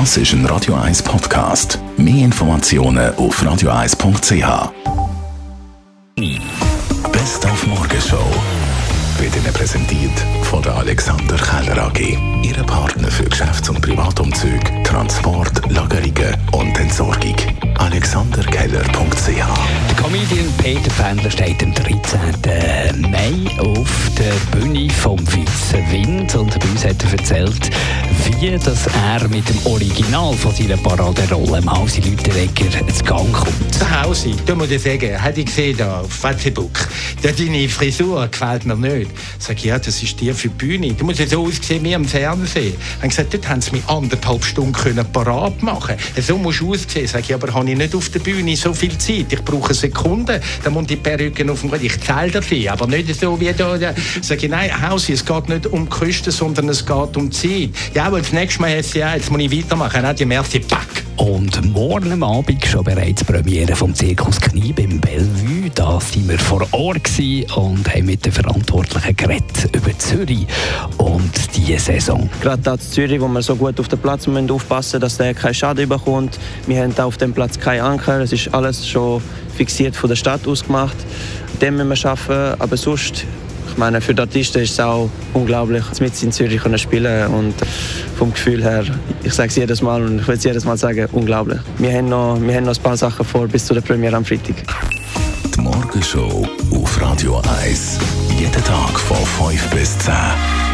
Das ist ein Radio 1 Podcast. Mehr Informationen auf radio1.ch. Best auf Morgenshow wird Ihnen präsentiert von der Alexander Keller AG. Ihre Partner für Geschäfts- und Privatumzüge, Transport, Lagerungen und Entsorgung. AlexanderKeller.ch Der Comedian Peter Fendler steht am 13. Mai auf der Bühne vom Weißen Wind und bei uns hat er erzählt, wie dass er mit dem Original von seiner Paraderolle im Hausi Lüteregger ins Gang kommt. Zu Hause, da muss ich sagen, hätte ich gesehen da auf Facebook, da deine Frisur gefällt mir nicht. Ich, ja, das ist dir für die Bühne. Du musst ja so aussehen wie im Fernsehen. Haben gesagt, dort haben sie mich anderthalb Stunden können parat machen. So musst du aussehen. Ich, aber habe ich nicht auf der Bühne so viel Zeit. Ich brauche Sekunden. Dann muss die Perücke auf dem Grund. Ich zähle dafür, aber nicht so wie da. Ich, nein, Hausi, es geht nicht um Kosten, sondern es geht um Zeit. Ja, das nächste Mal heißt ja, jetzt muss ich weitermachen. Die Merci, pack. Und morgen Abend schon bereits die Premiere vom Zirkus Knie beim Bellevue. Da sind wir vor Ort und haben mit den Verantwortlichen geredet über Zürich und diese Saison. Gerade da in Zürich, wo wir so gut auf den Platz müssen aufpassen müssen, dass der keinen Schaden bekommt. Wir haben da auf dem Platz keinen Anker. Es ist alles schon fixiert von der Stadt aus gemacht. Dem müssen wir arbeiten. Aber sonst, ich meine, für die Artisten ist es auch unglaublich, mit in Zürich zu spielen und vom Gefühl her, ich sage es jedes Mal und ich will es jedes Mal sagen, unglaublich. Wir haben, noch, wir haben noch ein paar Sachen vor bis zu der Premiere am Freitag. Die Morgenshow auf Radio 1. Jeden Tag von 5 bis 10.